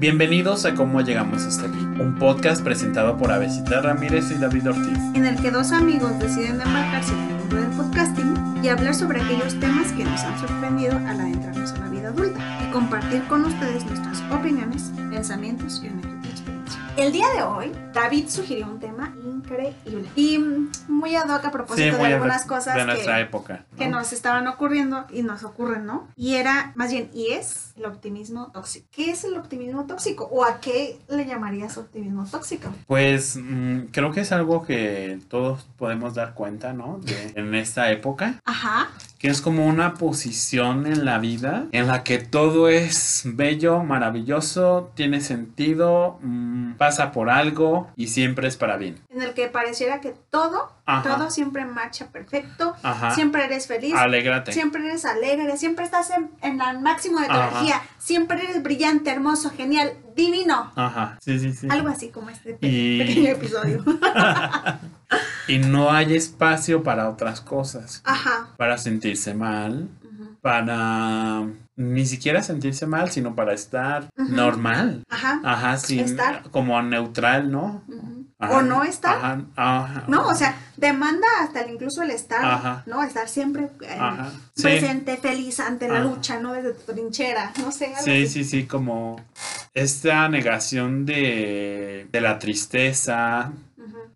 Bienvenidos a Cómo Llegamos Hasta Aquí, un podcast presentado por Avesita Ramírez y David Ortiz. en el que dos amigos deciden embarcarse en el mundo del podcasting y hablar sobre aquellos temas que nos han sorprendido al adentrarnos en la vida adulta y compartir con ustedes nuestras opiniones, pensamientos y experiencia. El día de hoy, David sugirió un tema increíble y mm, muy ad hoc a propósito de algunas cosas de nuestra que, época. ¿no? que nos estaban ocurriendo y nos ocurren, ¿no? Y era, más bien, y es el optimismo tóxico. ¿Qué es el optimismo tóxico? ¿O a qué le llamarías optimismo tóxico? Pues mm, creo que es algo que todos podemos dar cuenta, ¿no? De- en esta época, Ajá, que es como una posición en la vida en la que todo es bello, maravilloso, tiene sentido, mm, pasa por algo y siempre es para bien. en el que pareciera que todo, Ajá. todo siempre marcha perfecto, Ajá. siempre eres feliz, Alégrate. siempre eres alegre, siempre estás en, en el máximo de tu Ajá. energía, siempre eres brillante, hermoso, genial, divino. Ajá, sí, sí, sí. Algo así como este pe- Y- pequeño episodio. Y no hay espacio para otras cosas. Ajá. Para sentirse mal, para ni siquiera sentirse mal, sino para estar normal. Ajá. Ajá, sin, Estar. como neutral, ¿no? Ajá, O no estar. Ajá, ajá. No, o sea, demanda hasta el- incluso el estar, Ajá. ¿no? Estar siempre eh, sí. presente, feliz ante la lucha, ¿no? Desde tu trinchera, no sé. algo Sí, así. sí, sí, como esta negación de, de la tristeza,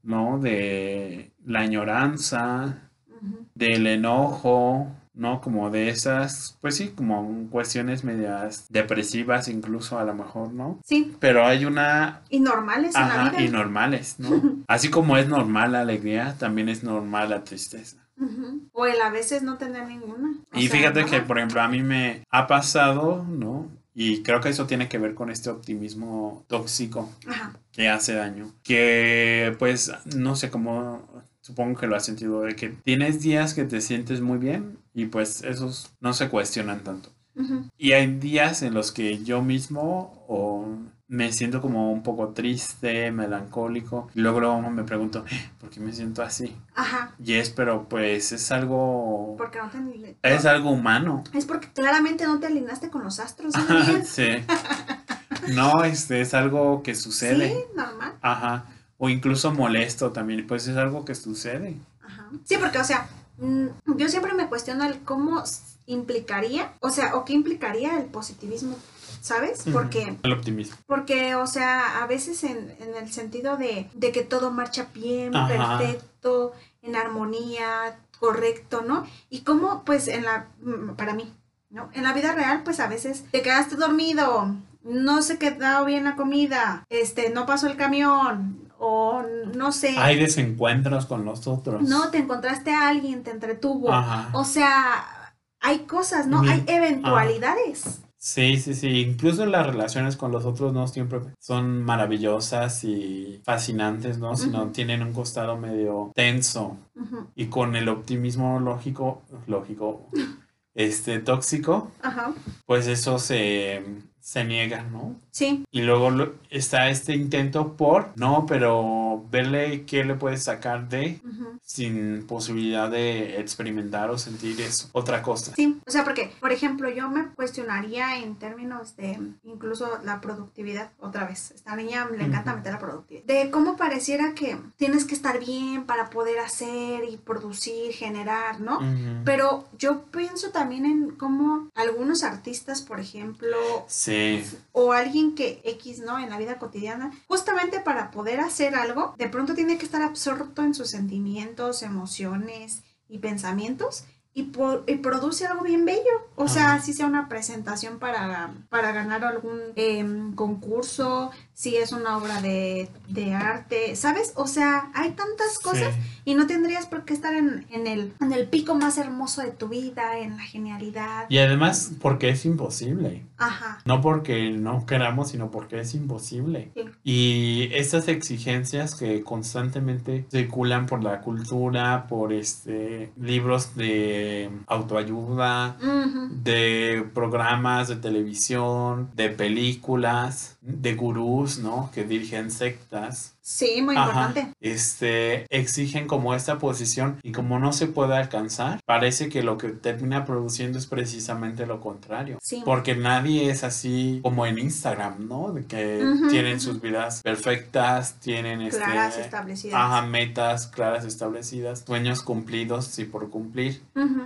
¿no? De la añoranza, del enojo, ¿no? Como de esas, pues sí, como cuestiones medias depresivas incluso a lo mejor, ¿no? Sí, Pero hay una y normales en la Ajá, vida. y normales, ¿no? Así como es normal la alegría, también es normal la tristeza. O el a veces no tener ninguna. O y sea, fíjate ¿no? que, por ejemplo, a mí me ha pasado, ¿no? Y creo que eso tiene que ver con este optimismo tóxico Ajá. que hace daño. Que, pues, no sé cómo, supongo que lo has sentido, de que tienes días que te sientes muy bien y pues esos no se cuestionan tanto. Y hay días en los que yo mismo o me siento como un poco triste, melancólico. Y luego, luego me pregunto, "Eh, ¿por qué me siento así? Ajá. Y es, pero pues es algo... Porque no te Es algo humano. Es porque claramente no te alineaste con los astros. ¿sí, Ajá, Miguel? sí. No, este es algo que sucede. Sí, normal. Ajá. O incluso molesto también. Pues es algo que sucede. Ajá. Sí, porque, o sea, mm, yo siempre me cuestiono el cómo implicaría, o sea, o qué implicaría el positivismo, ¿sabes? Porque, El optimismo. porque, o sea, a veces en, en el sentido de, de que todo marcha bien, Ajá. perfecto, en armonía, correcto, ¿no? Y cómo, pues, en la, mm, para mí, ¿no? En la vida real, pues, a veces te quedaste dormido, no se quedó bien la comida, este, no pasó el camión, o no sé. Hay desencuentros con los otros. No, te encontraste a alguien, te entretuvo. Ajá. O sea, hay cosas, ¿no? Hay eventualidades. Sí, sí, sí. Incluso las relaciones con los otros no siempre son maravillosas y fascinantes, ¿no? Sino Ujú. tienen un costado medio tenso. Y con el optimismo lógico, lógico, este, tóxico, Ajá. pues eso se, se niega, ¿no? Sí. Y luego lo- está este intento por, no, pero verle qué le puedes sacar de sin posibilidad de experimentar o sentir eso, otra cosa. Sí, o sea, porque, por ejemplo, yo me cuestionaría en términos de incluso la productividad, otra vez, esta niña le encanta meter la productividad, de cómo pareciera que tienes que estar bien para poder hacer y producir, generar, ¿no? Pero yo pienso también en cómo algunos artistas, por ejemplo, Sí, o alguien que X, ¿no? En la vida cotidiana, justamente para poder hacer algo, de pronto tiene que estar absorto en sus sentimientos, emociones y pensamientos y, po- y produce algo bien bello. O sea, si sea una presentación para, para ganar algún em, concurso, si es una obra de, de arte, ¿sabes? O sea, hay tantas cosas sí. y no tendrías por qué estar en, en, el, en el pico más hermoso de tu vida, en la genialidad. Y además porque es imposible. Ajá. No porque no queramos, sino porque es imposible. Sí. Y estas exigencias que constantemente circulan por la cultura, por este libros de autoayuda, de programas de televisión, de películas, de gurús, ¿no? Que dirigen sectas. Sí, muy Ajá. importante. Este, exigen como esta posición y como no se puede alcanzar, parece que lo que termina produciendo es precisamente lo contrario. Sí. Porque nadie es así como en Instagram, ¿no? De que tienen sus vidas perfectas, tienen este, Claras, establecidas. ajá, metas claras establecidas, sueños cumplidos y por cumplir,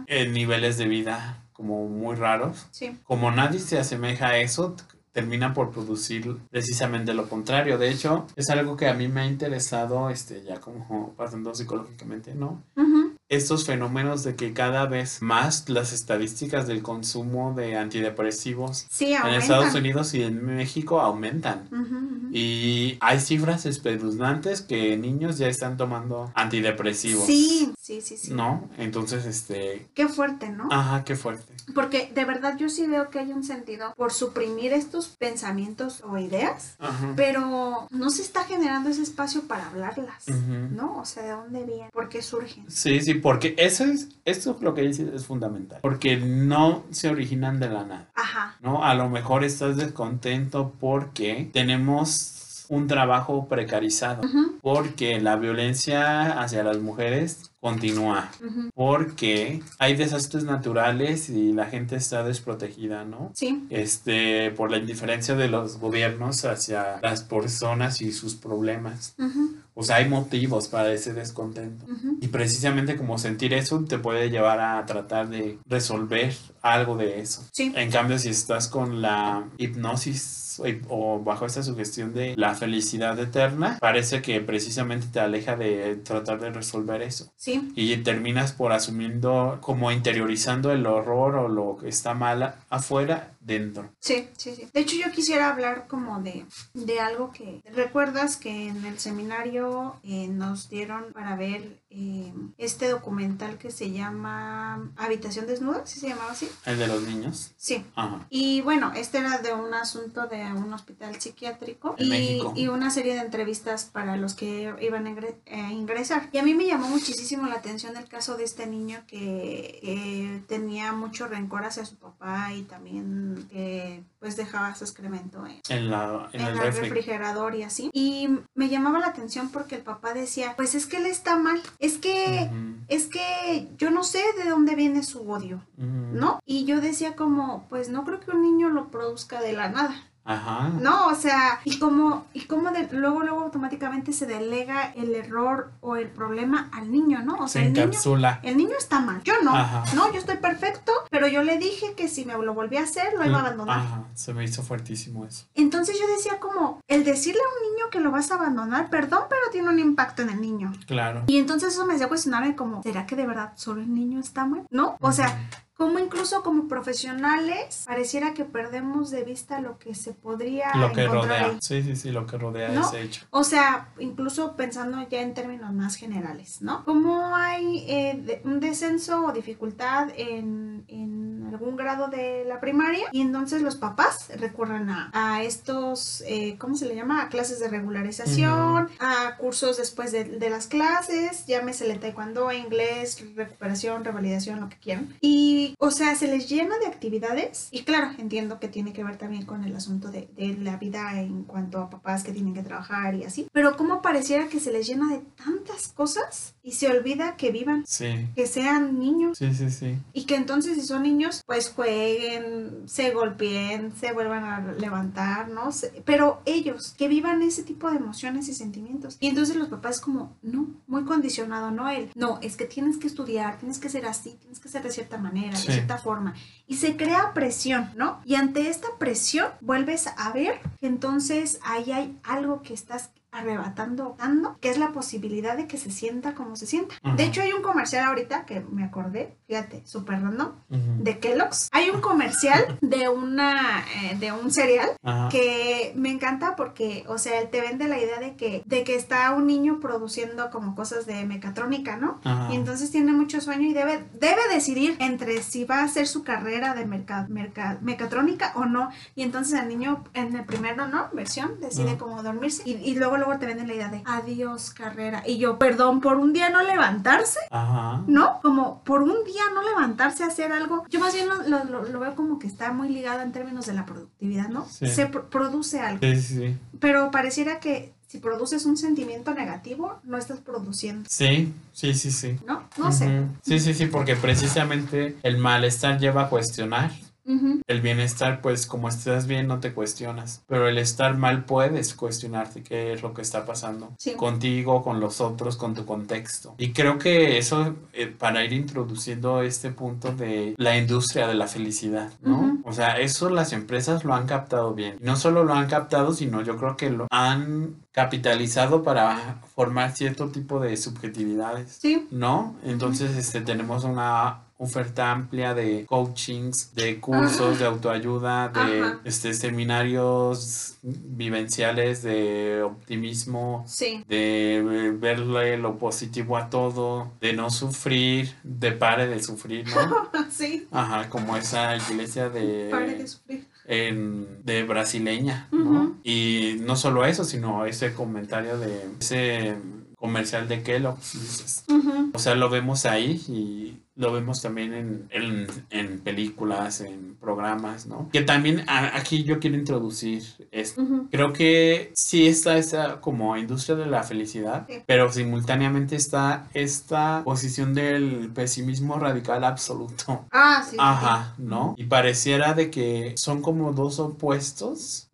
niveles de vida como muy raros. Sí. Como nadie se asemeja a eso, terminan por producir precisamente lo contrario. De hecho, es algo que a mí me ha interesado, este, ya como pasando psicológicamente, ¿no? Estos fenómenos de que cada vez más las estadísticas del consumo de antidepresivos Sí, en. Estados Unidos y en México aumentan. Y hay cifras espeluznantes que niños ya están tomando antidepresivos. Sí, sí, sí, sí. ¿No? Entonces, este... Qué fuerte, ¿no? Ajá, qué fuerte. Porque de verdad yo sí veo que hay un sentido por suprimir estos pensamientos o ideas, Ajá. pero no se está generando ese espacio para hablarlas. ¿no? O sea, ¿de dónde vienen? ¿Por qué surgen? Sí, sí, porque eso es, esto lo que dices es fundamental, porque no se originan de la nada, Ajá. ¿no? A lo mejor estás descontento porque tenemos un trabajo precarizado, porque la violencia hacia las mujeres continúa, porque hay desastres naturales y la gente está desprotegida, ¿no? Sí. Este, por la indiferencia de los gobiernos hacia las personas y sus problemas. O sea, hay motivos para ese descontento. Y precisamente como sentir eso te puede llevar a tratar de resolver algo de eso. Sí. En cambio, si estás con la hipnosis o, o bajo esta sugestión de la felicidad eterna, parece que precisamente te aleja de tratar de resolver eso. Sí. Y terminas por asumiendo, como interiorizando el horror o lo que está mal afuera dentro. Sí, sí, sí. De hecho, yo quisiera hablar como de, de algo que recuerdas que en el seminario eh, nos dieron para ver eh, este documental que se llama Habitación Desnuda, ¿sí se llamaba así? El de los niños. Sí. Ajá. Y bueno, este era de un asunto de un hospital psiquiátrico En y, México. y una serie de entrevistas para los que iban a ingre- a ingresar. Y a mí me llamó muchísimo la atención el caso de este niño que eh, tenía mucho rencor hacia su papá y también que pues dejaba su excremento en, En, la, en, en el el refri. refrigerador y así. Y me llamaba la atención porque el papá decía, pues es que él está mal, es que... Es que yo no sé de dónde viene su odio. ¿no? Y yo decía como, pues no creo que un niño lo produzca de la nada. Ajá. No, o sea, y como, y como de- luego, luego automáticamente se delega el error o el problema al niño, ¿no? O Se sea, el niño, encapsula. el niño está mal, yo no, Ajá. no, yo estoy perfecto, pero yo le dije que si me lo volvía a hacer, lo iba a abandonar. Ajá, se me hizo fuertísimo eso. Entonces yo decía como, el decirle a un niño que lo vas a abandonar, perdón, pero tiene un impacto en el niño. Claro. Y entonces eso me hacía cuestionarme como, ¿será que de verdad solo el niño está mal? ¿No? O sea, como incluso como profesionales pareciera que perdemos de vista lo que se podría lo que encontrar rodea. ahí. Sí, sí, sí, lo que rodea ¿No? ese hecho. O sea, incluso pensando ya en términos más generales, ¿no? ¿Cómo hay eh, de- un descenso o dificultad en, en algún grado de la primaria? Y entonces los papás recurren a, a estos, eh, ¿cómo se le llama? A clases de regularización, a cursos después de, de las clases, llámesele taekwondo, inglés, recuperación, revalidación, lo que quieran. Y, o sea, se les llena de actividades. Y claro, entiendo que tiene que ver también con el asunto de, de la vida en cuanto a papás que tienen que trabajar y así. Pero como pareciera que se les llena de tantas cosas y se olvida que vivan, Sí, que sean niños. sí, sí, sí. Y que entonces si son niños, pues jueguen, se golpeen, se vuelvan a levantar, ¿no? Pero ellos, que vivan ese tipo de emociones y sentimientos. Y entonces los papás como, no, muy condicionado, ¿no? Él, no, es que tienes que estudiar, tienes que ser así, tienes que ser de cierta manera, Sí. de cierta forma. Y se crea presión, ¿no? Y ante esta presión vuelves a ver que entonces ahí hay algo que estás arrebatando, dando, que es la posibilidad de que se sienta como se sienta. De hecho, hay un comercial ahorita que me acordé, fíjate, súper random, Ujú. de Kellogg's. Hay un comercial de una eh, de un cereal que me encanta porque, o sea, él te vende la idea de que de que está un niño produciendo como cosas de mecatrónica, ¿no? Y entonces tiene mucho sueño y debe, debe decidir entre si va a hacer su carrera de merca- merca- mecatrónica o no. Y entonces el niño en el primero, ¿no? Versión, decide como dormirse. Y, y luego, luego te venden la idea de adiós carrera. Y yo, perdón, por un día no levantarse. Ajá. ¿no? Como por un día no levantarse a hacer algo. Yo más bien lo, lo- lo- veo como que está muy ligado en términos de la productividad, ¿no? Sí. Se pr- produce algo. Sí, sí. Pero pareciera que si produces un sentimiento negativo, no estás produciendo, Sí, sí, sí, sí. ¿no? No sé. Sí, sí, sí, porque precisamente el malestar lleva a cuestionar. El bienestar, pues como estás bien, no te cuestionas. Pero el estar mal puedes cuestionarte qué es lo que está pasando Sí. contigo, con los otros, con tu contexto. Y creo que eso, eh, para ir introduciendo este punto de la industria de la felicidad, ¿no? O sea, eso las empresas lo han captado bien. Y no solo lo han captado, sino yo creo que lo han capitalizado para formar cierto tipo de subjetividades. Sí, ¿no? Entonces, este, tenemos una oferta amplia de coachings, de cursos de autoayuda, de Ajá. este, seminarios vivenciales de optimismo, sí. de verle lo positivo a todo, de no sufrir, de pare de sufrir, ¿no? sí. Ajá, como esa iglesia de Pare de sufrir. en- de brasileña, ¿no? Y no solo eso, sino ese comentario de ese comercial de. Ujú. O sea, lo vemos ahí y lo vemos también en, en, en películas, en programas, ¿no? Que también a- aquí yo quiero introducir esto. Creo que sí está esa como industria de la felicidad, Sí. pero simultáneamente está esta posición del pesimismo radical absoluto. Ah, sí. sí, Ajá, ¿no? Y pareciera de que son como dos opuestos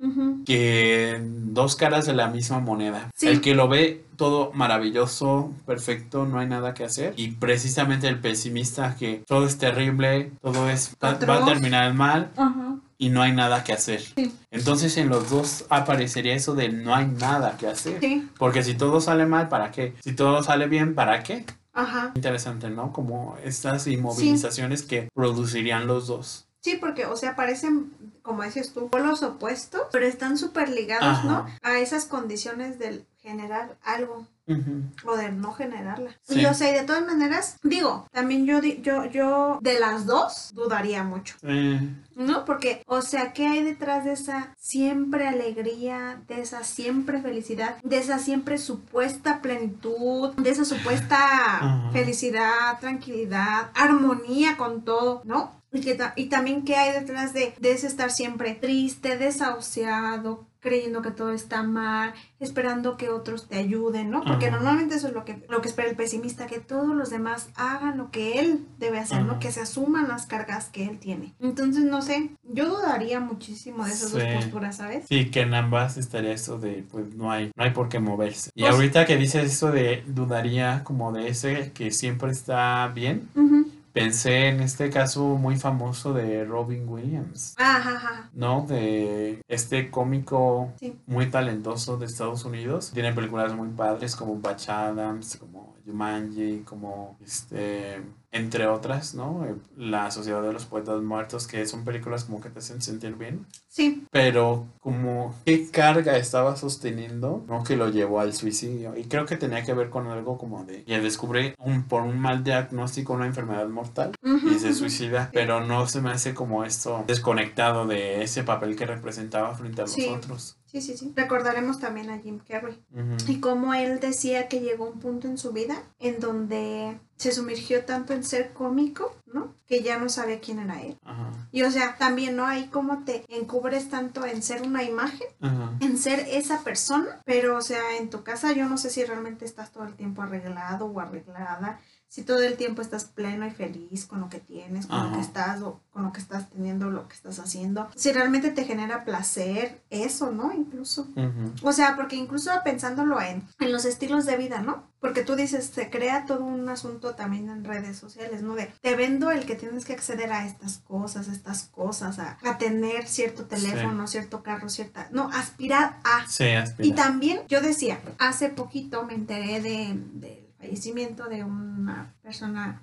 que dos caras de la misma moneda. Sí. El que lo ve todo maravilloso, perfecto, no hay nada que hacer. Y precisamente el pesimista que todo es terrible, todo es va, a terminar mal Ajá. y no hay nada que hacer. Sí. Entonces en los dos aparecería eso de no hay nada que hacer. Sí. Porque si todo sale mal, ¿para qué? Si todo sale bien, ¿para qué? Ajá. Interesante, ¿no? Como estas inmovilizaciones que producirían los dos. Sí, porque, o sea, parecen, como dices tú, polos opuestos, pero están súper ligados, Ajá. ¿no? A esas condiciones del generar algo o de no generarla. Sí. Y, o sea, y de todas maneras, digo, también yo, di- yo, yo, de las dos, dudaría mucho. Eh, ¿No? Porque, o sea, ¿qué hay detrás de esa siempre alegría, de esa siempre felicidad, de esa siempre supuesta plenitud, de esa supuesta felicidad, tranquilidad, armonía con todo, ¿no? Y, que ta- y también qué hay detrás de, de ese estar siempre triste, desahuciado, creyendo que todo está mal, esperando que otros te ayuden, ¿no? Porque Ajá. normalmente eso es lo que, lo que espera el pesimista, que todos los demás hagan lo que él debe hacer, ¿no? Que se asuman las cargas que él tiene. Entonces, no sé, yo dudaría muchísimo de esas dos posturas, ¿sabes? Sí, que en ambas estaría esto de, pues no hay, no hay por qué moverse. Y Pues- ahorita que dices eso de dudaría como de ese que siempre está bien, Ujú. Pensé en este caso muy famoso de Robin Williams, Ajá, ajá. ¿no? De este cómico Sí. muy talentoso de Estados Unidos. Tiene películas muy padres como Batch Adams, como Jumanji, como este entre otras, ¿no? La Sociedad de los Poetas Muertos, que son películas como que te hacen sentir bien Sí, pero como qué carga estaba sosteniendo, ¿no? Que lo llevó al suicidio. Y creo que tenía que ver con algo como de, y descubre un, por un mal diagnóstico una enfermedad mortal y se suicida, pero no se me hace como esto desconectado de ese papel que representaba frente a los Sí. otros. Sí, sí, sí. Recordaremos también a Jim Carrey. Y como él decía que llegó un punto en su vida en donde se sumergió tanto en ser cómico, ¿no? Que ya no sabía quién era él. Ajá, Y o sea, también, ¿no? Ahí como te encubres tanto en ser una imagen, ajá. en ser esa persona, pero o sea, en tu casa yo no sé si realmente estás todo el tiempo arreglado o arreglada, si todo el tiempo estás pleno y feliz con lo que tienes, con lo que estás o con lo que estás teniendo, lo que estás haciendo, si realmente te genera placer, eso, ¿no? Incluso. O sea, porque incluso pensándolo en, en los estilos de vida, ¿no? Porque tú dices, se crea todo un asunto también en redes sociales, ¿no? De, te vendo el que tienes que acceder a estas cosas, estas cosas, a, a tener cierto teléfono, cierto carro, cierta... No, aspirar a... Sí, Y también, yo decía, hace poquito me enteré de, fallecimiento de una persona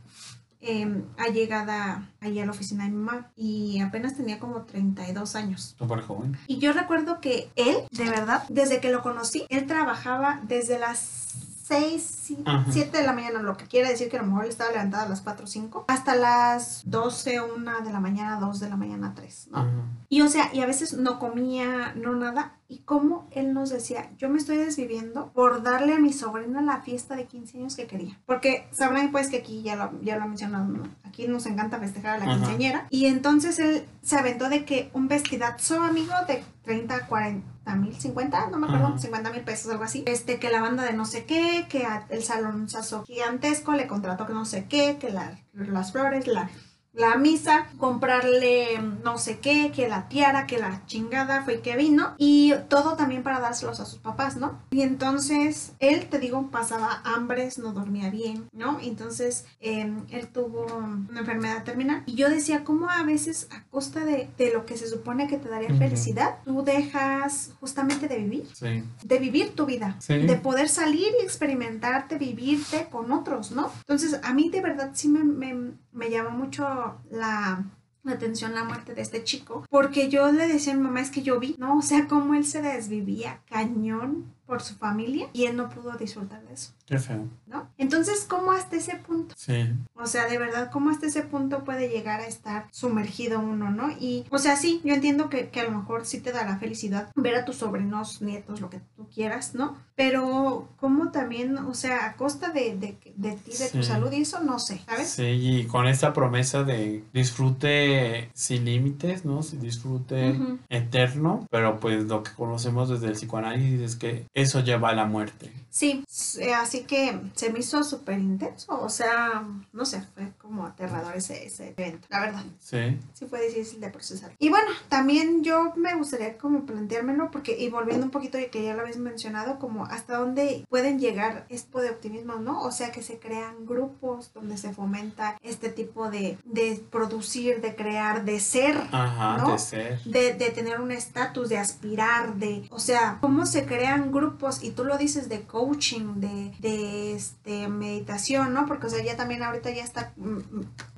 eh, allegada ahí a la oficina de mi mamá y apenas tenía como 32 años. Súper joven. Y yo recuerdo que él, de verdad, desde que lo conocí, él trabajaba desde las 6, Ajá. 7 de la mañana, lo que quiere decir que a lo mejor él estaba levantada a las 4 o 5, hasta las 12, 1 de la mañana, 2 de la mañana, 3, ¿no? Ajá. Y o sea, y a veces no comía, no nada, y cómo él nos decía, yo me estoy desviviendo por darle a mi sobrina la fiesta de 15 años que quería. Porque sabrán pues que aquí ya lo, ya lo mencionado, ¿no? aquí nos encanta festejar a la Ajá. quinceañera. Y entonces él se aventó de que un vestidazo, amigo, de 30, 40 mil, 50, no me acuerdo, Ajá. 50 mil pesos, algo así. Este, que la banda de no sé qué, que el salón gigantesco le contrató que no sé qué, que la- las flores, la, la misa, comprarle no sé qué, que la tiara, que la chingada fue que vino y todo también para dárselos a sus papás, ¿no? Y entonces él, te digo, pasaba hambres, no dormía bien, ¿no? Entonces eh, él tuvo una enfermedad terminal y yo decía, ¿cómo a veces a costa de, de lo que se supone que te daría felicidad, tú dejas justamente de vivir? Sí. de vivir tu vida, Sí. de poder salir y experimentarte, vivirte con otros, ¿no? Entonces, a mí de verdad sí me, me, me llamó mucho la, la atención la muerte de este chico, porque yo le decía a mi mamá, es que yo vi, ¿no? O sea, cómo él se desvivía cañón por su familia y él no pudo disfrutar de eso, Qué feo. ¿no? Entonces, ¿cómo hasta ese punto? Sí. O sea, de verdad, ¿cómo hasta ese punto puede llegar a estar sumergido uno, no? Y, o sea, sí, yo entiendo que, que a lo mejor sí te dará felicidad ver a tus sobrinos, nietos, lo que tú quieras, ¿no? Pero, ¿cómo también, o sea, a costa de, de, de ti, de tu salud y eso, no sé, ¿sabes? Sí, y con esta promesa de disfrute sin límites, ¿no? Disfrute eterno, pero pues lo que conocemos desde el psicoanálisis es que eso lleva a la muerte. Sí, s- así que se me hizo súper intenso, o sea, no sé, fue como aterrador ese, ese evento, la verdad. Sí. sí fue difícil de procesar. Y bueno, también yo me gustaría como planteármelo, porque, y volviendo un poquito, que ya lo habéis mencionado, como hasta dónde pueden llegar tipo de optimismo, ¿no? O sea, que se crean grupos donde se fomenta este tipo de, de producir, de crear, de ser. Ajá, ¿no? de ser. De, de tener un estatus, de aspirar, de, o sea, cómo se crean grupos, y tú lo dices de coaching, de, de este, meditación, ¿no? Porque, o sea, ya también ahorita ya está mm,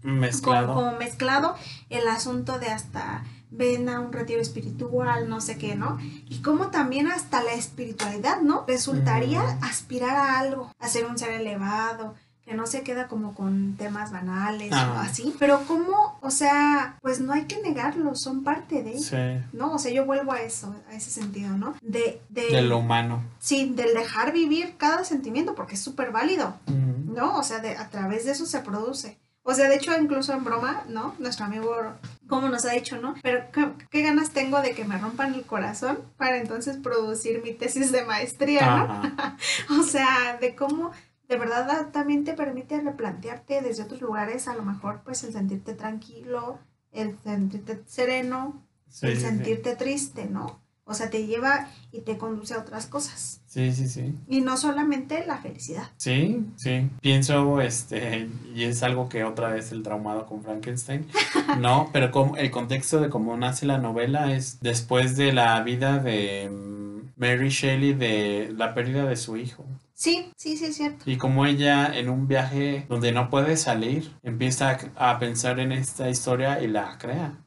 mm, Mezclado. como, como mezclado el asunto de hasta ven a un retiro espiritual, no sé qué, ¿no? Y como también hasta la espiritualidad, ¿no? Resultaría aspirar a algo, a ser un ser elevado, que no se queda como con temas banales o así, pero como, o sea, pues no hay que negarlo, son parte de, Sí. ¿no? O sea, yo vuelvo a eso, a ese sentido, ¿no? De, de, De lo humano. sí, del dejar vivir cada sentimiento, porque es súper válido. ¿no? O sea, de, a través de eso se produce. O sea, de hecho, incluso en broma, ¿no? Nuestro amigo, como nos ha dicho, ¿no? Pero ¿qué, qué ganas tengo de que me rompan el corazón para entonces producir mi tesis de maestría, ¿no? O sea, de cómo de verdad da- también te permite replantearte desde otros lugares, a lo mejor, pues el sentirte tranquilo, el sentirte sereno, Sí, el sí, sí. sentirte triste, ¿no? O sea, te lleva y te conduce a otras cosas. Sí, sí, sí. Y no solamente la felicidad. Sí, sí. Pienso, este, y es algo que otra vez el traumado con Frankenstein. No, pero como el contexto de cómo nace la novela es después de la vida de mm, Mary Shelley de la pérdida de su hijo. Sí, sí, sí, es cierto. Y como ella en un viaje donde no puede salir, empieza a, pensar en esta historia y la crea.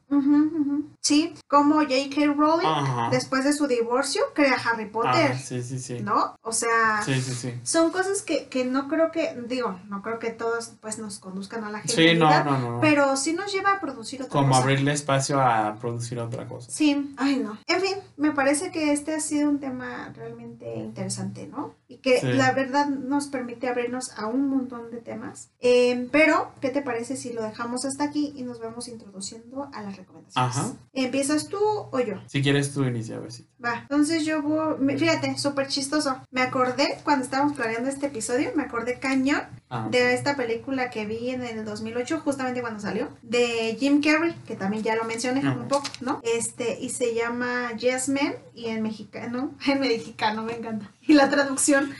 Sí, como J.K. Rowling, Ajá. después de su divorcio, crea Harry Potter, Ah, sí, sí, sí. ¿no? O sea, Sí, sí, sí. son cosas que, que no creo que, digo, no creo que todos pues nos conduzcan a la Sí, genialidad, no, no, no. no. pero sí nos lleva a producir otra Como cosa. abrirle espacio a producir otra cosa. Sí, ay no. En fin, me parece que este ha sido un tema realmente interesante, ¿no? Y que Sí. la verdad nos permite abrirnos a un montón de temas. Eh, pero, ¿qué te parece si lo dejamos hasta aquí y nos vamos introduciendo a las recomendaciones? Ajá. ¿Empiezas tú o yo? Si quieres tú inicia, besito. Va, entonces yo voy, fíjate, súper chistoso. Me acordé cuando estábamos planeando este episodio, me acordé cañón Ah, de esta película que vi en el 2008, justamente cuando salió, de Jim Carrey, que también ya lo mencioné Ajá. un poco, ¿no? Este, y se llama Yes Man, y en mexicano, en mexicano me encanta. Y la traducción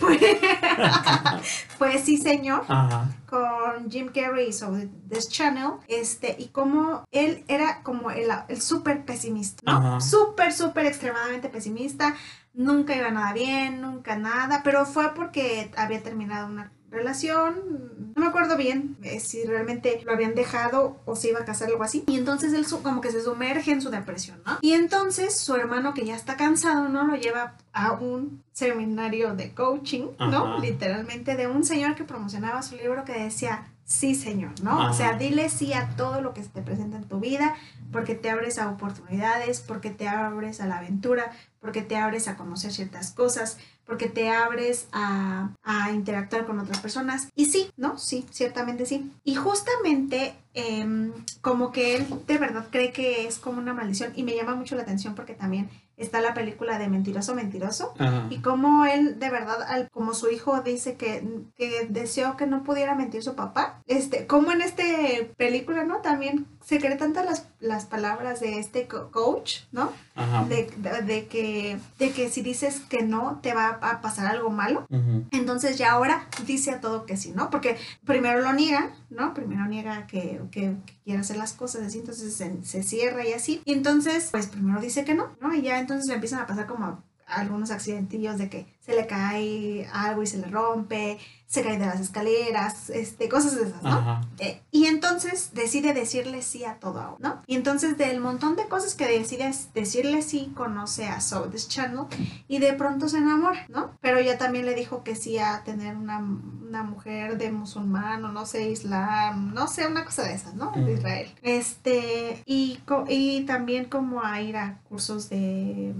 fue, fue Sí Señor, Ajá. con Jim Carrey sobre This Channel, este, y como él era como el, el súper pesimista, ¿no? Súper, súper extremadamente pesimista, nunca iba nada bien, nunca nada, pero fue porque había terminado una relación, no me acuerdo bien eh, si realmente lo habían dejado o se iba a casar algo así. Y entonces él como que se sumerge en su depresión, ¿no? Y entonces su hermano que ya está cansado, ¿no? Lo lleva a un seminario de coaching, ¿no? Ajá. Literalmente de un señor que promocionaba su libro que decía, sí señor, ¿no? O sea, dile sí a todo lo que se te presenta en tu vida, porque te abres a oportunidades, porque te abres a la aventura, porque te abres a conocer ciertas cosas, porque te abres a, a interactuar con otras personas. Y sí, ¿no? Sí, ciertamente sí. Y justamente em, como que él de verdad cree que es como una maldición y me llama mucho la atención porque también está la película de Mentiroso, Mentiroso. Ajá. Y como él, de verdad, al- como su hijo dice que, que deseó que no pudiera mentir su papá, este, como en este película, ¿no? También se cree tantas las, las palabras de este co- coach, ¿no? Ajá. De, de- de que, de que si dices que no, te va a pasar algo malo. Entonces ya ahora dice a todo que sí, ¿no? Porque primero lo niega, ¿no? Primero niega que, que, que quiere hacer las cosas así, entonces se, se cierra y así. Y entonces, pues primero dice que no, ¿no? Y ya entonces le empiezan a pasar como algunos accidentillos de que se le cae algo y se le rompe, se cae de las escaleras, este, cosas de esas, ¿no? Eh, y entonces decide decirle sí a todo, ¿no? Y entonces del montón de cosas que decide decirle sí, conoce a So This Channel y de pronto se enamora, ¿no? Pero ya también le dijo que sí a tener una, una mujer de musulmán o no sé, islam, no sé, una cosa de esas, ¿no? De. Israel. Este, y, co- y también como a ir a cursos de,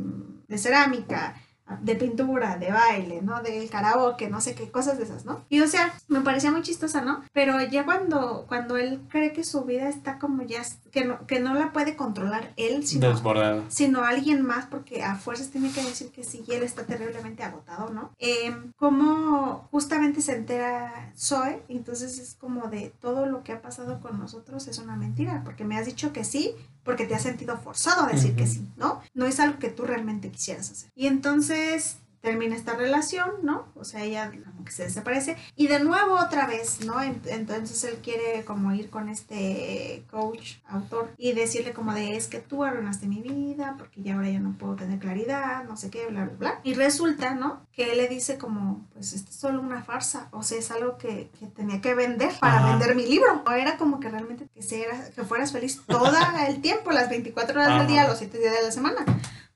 de cerámica, de pintura, de baile, ¿no? Del karaoke, no sé qué, cosas de esas, ¿no? Y o sea, me parecía muy chistosa, ¿no? Pero ya cuando, cuando él cree que su vida está como ya, que no, que no la puede controlar él, sino, Desbordada. sino alguien más, porque a fuerzas tiene que decir que sí, y él está terriblemente agotado, ¿no? Eh, como justamente se entera Zoe, entonces es como de todo lo que ha pasado con nosotros es una mentira, porque me has dicho que sí, porque te has sentido forzado a decir que sí, ¿no? No es algo que tú realmente quisieras hacer. Y entonces termina esta relación, ¿no? O sea, ella como que se desaparece y de nuevo otra vez, ¿no? En- Entonces él quiere como ir con este coach, autor y decirle como de es que tú arruinaste mi vida porque ya ahora ya no puedo tener claridad, no sé qué, bla, bla, bla. Y resulta, ¿no? Que él le dice como, pues esto es solo una farsa, o sea, es algo que, que tenía que vender para Ajá. vender mi libro. No era como que realmente que, seas- que fueras feliz todo el tiempo, las 24 horas del día, los 7 días de la semana.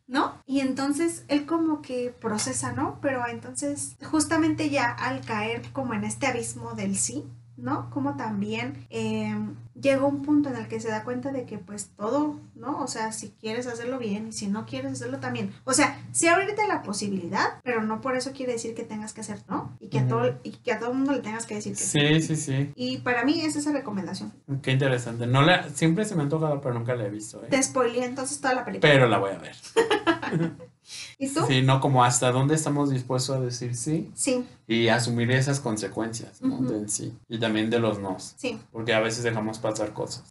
¿No? Y entonces él como que procesa, ¿no? Pero entonces justamente ya al caer como en este abismo del sí, ¿no? Como también eh, llega un punto en el que se da cuenta de que pues todo, ¿no? O sea, si quieres hacerlo bien y si no quieres hacerlo también. O sea, sí abrirte la posibilidad, pero no por eso quiere decir que tengas que hacer, ¿no? Y que, a, todo, y que a todo el mundo le tengas que decir que sí. Sí, sí, sí. Y para mí es esa recomendación. Qué interesante. No la, siempre se me ha antojado, pero nunca la he visto. ¿eh? Te spoileé entonces toda la película. Pero la voy a ver. ¿Y tú? Sí, no como hasta dónde estamos dispuestos a decir sí Sí, y asumir esas consecuencias ¿no? Del sí y también de los nos. sí. Porque a veces dejamos pasar cosas.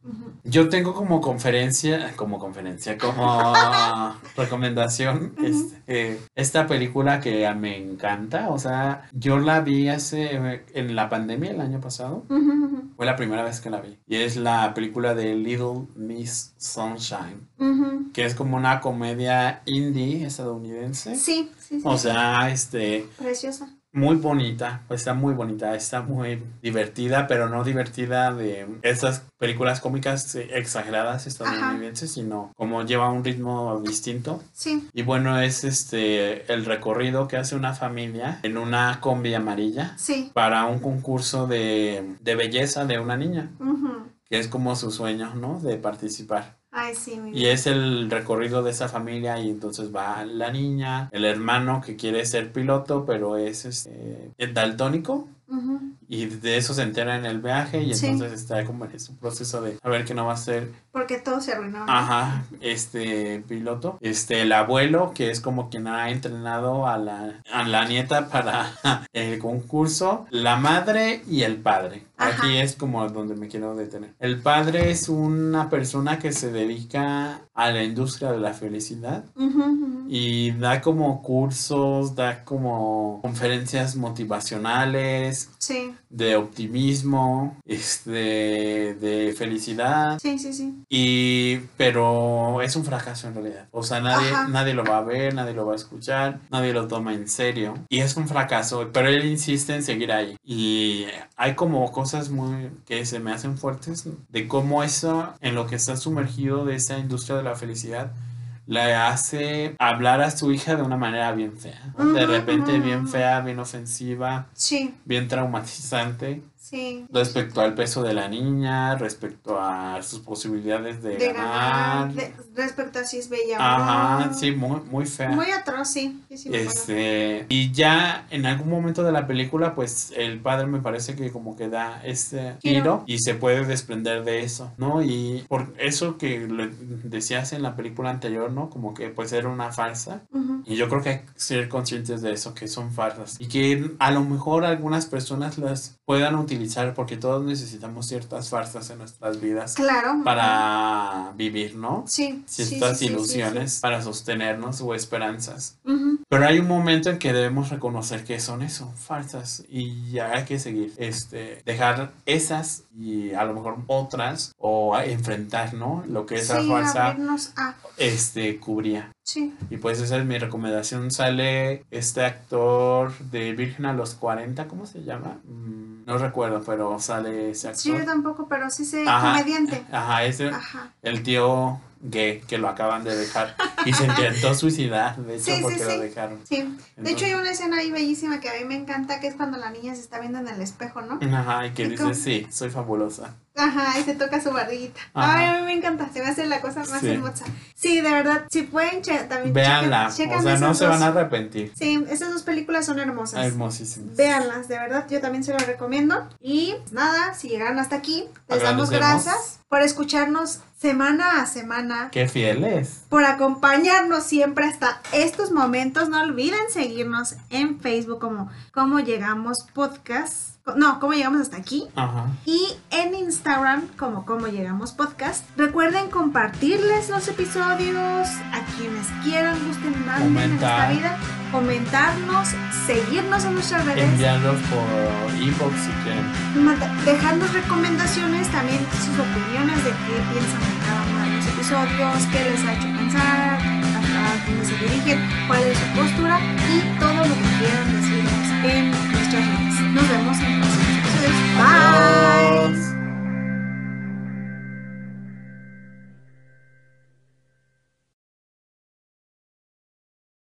Yo tengo como conferencia, como conferencia, como recomendación este, esta película que me encanta. O sea, yo la vi hace en la pandemia el año pasado. Fue la primera vez que la vi. Y es la película de Little Miss Sunshine, que es como una comedia indie estadounidense. Sí, sí, sí. O sea, este, Preciosa. Muy bonita, pues está muy bonita, está muy divertida, pero no divertida de esas películas cómicas eh, exageradas estadounidenses, sino como lleva un ritmo distinto. Sí. Y bueno, es este el recorrido que hace una familia en una combi amarilla Sí. para un concurso de, de belleza de una niña, que es como su sueño, ¿no? De participar. Ay, sí, mi Y es el recorrido de esa familia y entonces va la niña, el hermano que quiere ser piloto, pero es este, es daltónico. Y de eso se entera en el viaje y Sí. entonces está como en ese proceso de a ver qué no va a ser, Porque todo se arruinó. ¿no? ajá, este piloto, este el abuelo que es como quien ha entrenado a la, a la nieta para el concurso, la madre y el padre. Ajá. Aquí es como donde me quiero detener. El padre es una persona que se dedica a la industria de la felicidad ujú. y da como cursos, da como conferencias motivacionales, Sí, de optimismo, este, de felicidad. sí, sí, sí. Y, pero es un fracaso en realidad. O sea, nadie, Ajá. nadie lo va a ver, nadie lo va a escuchar, nadie lo toma en serio. Y es un fracaso, pero él insiste en seguir ahí. Y hay como cosas muy que se me hacen fuertes de cómo eso, en lo que está sumergido de esta industria de la felicidad, le hace hablar a su hija de una manera bien fea. De repente ujú, bien fea, bien ofensiva, Sí, bien traumatizante. Sí. Respecto al peso de la niña, respecto a sus posibilidades de, De ganar. ganar, de- respecto a si es bella o Ajá, sí, muy, muy fea. Muy atroz, sí. Este, y ya en algún momento de la película, pues el padre me parece que como que da este Giro. giro y se puede desprender de eso, ¿no? Y por eso que le decías en la película anterior, ¿no? Como que pues era una farsa. Y yo creo que hay que ser conscientes de eso, que son farsas. Y que a lo mejor algunas personas las puedan utilizar porque todos necesitamos ciertas farsas en nuestras vidas Claro. para vivir, ¿no? Sí. Ciertas sí, sí, sí. ilusiones para sostenernos o esperanzas. Pero hay un momento en que debemos reconocer que son eso, farsas, y ya hay que seguir, este, dejar esas y a lo mejor otras, o enfrentar, ¿no? Lo que esa farsa, este, cubría. Sí. Y pues esa es mi recomendación. Sale este actor de Virgen a los 40, ¿cómo se llama? Mm, no recuerdo, pero sale ese Sí, yo actor. tampoco, pero sí sé, Ajá. comediante. Ajá, ese, Ajá. el tío gay que lo acaban de dejar y se intentó suicidar, de hecho, Sí, porque sí. lo dejaron. Sí. De hecho, hay una escena ahí bellísima que a mí me encanta, que es cuando la niña se está viendo en el espejo, ¿no? Ajá, y que Y dice, como- sí, soy fabulosa. Ajá, y se toca su barriguita. Ajá. Ay, a mí me encanta, se me hace la cosa más Sí. hermosa. Sí, de verdad, si pueden, che- también Véanla, chequen- o sea, no se van a arrepentir. Sí, esas dos películas son hermosas. Hermosísimas. Véanlas, de verdad, yo también se las recomiendo. Y pues, nada, si llegaron hasta aquí, les damos gracias por escucharnos semana a semana, Qué fieles. por acompañarnos siempre hasta estos momentos. No olviden seguirnos en Facebook como Cómo Llegamos Podcast. No, Cómo Llegamos hasta aquí. Ajá. Y en Instagram como Cómo Llegamos Podcast. Recuerden compartirles los episodios a quienes quieran, gusten, manden en esta vida. Comentarnos, seguirnos en nuestras redes. Enviarlos por inbox si quieren. dejarnos recomendaciones, también sus opiniones de qué piensan de cada uno de los episodios, qué les ha hecho pensar, hasta dónde se dirigen, cuál es su postura y todo lo que quieran decirnos en nuestras redes. Nos vemos en próximos episodios. Bye.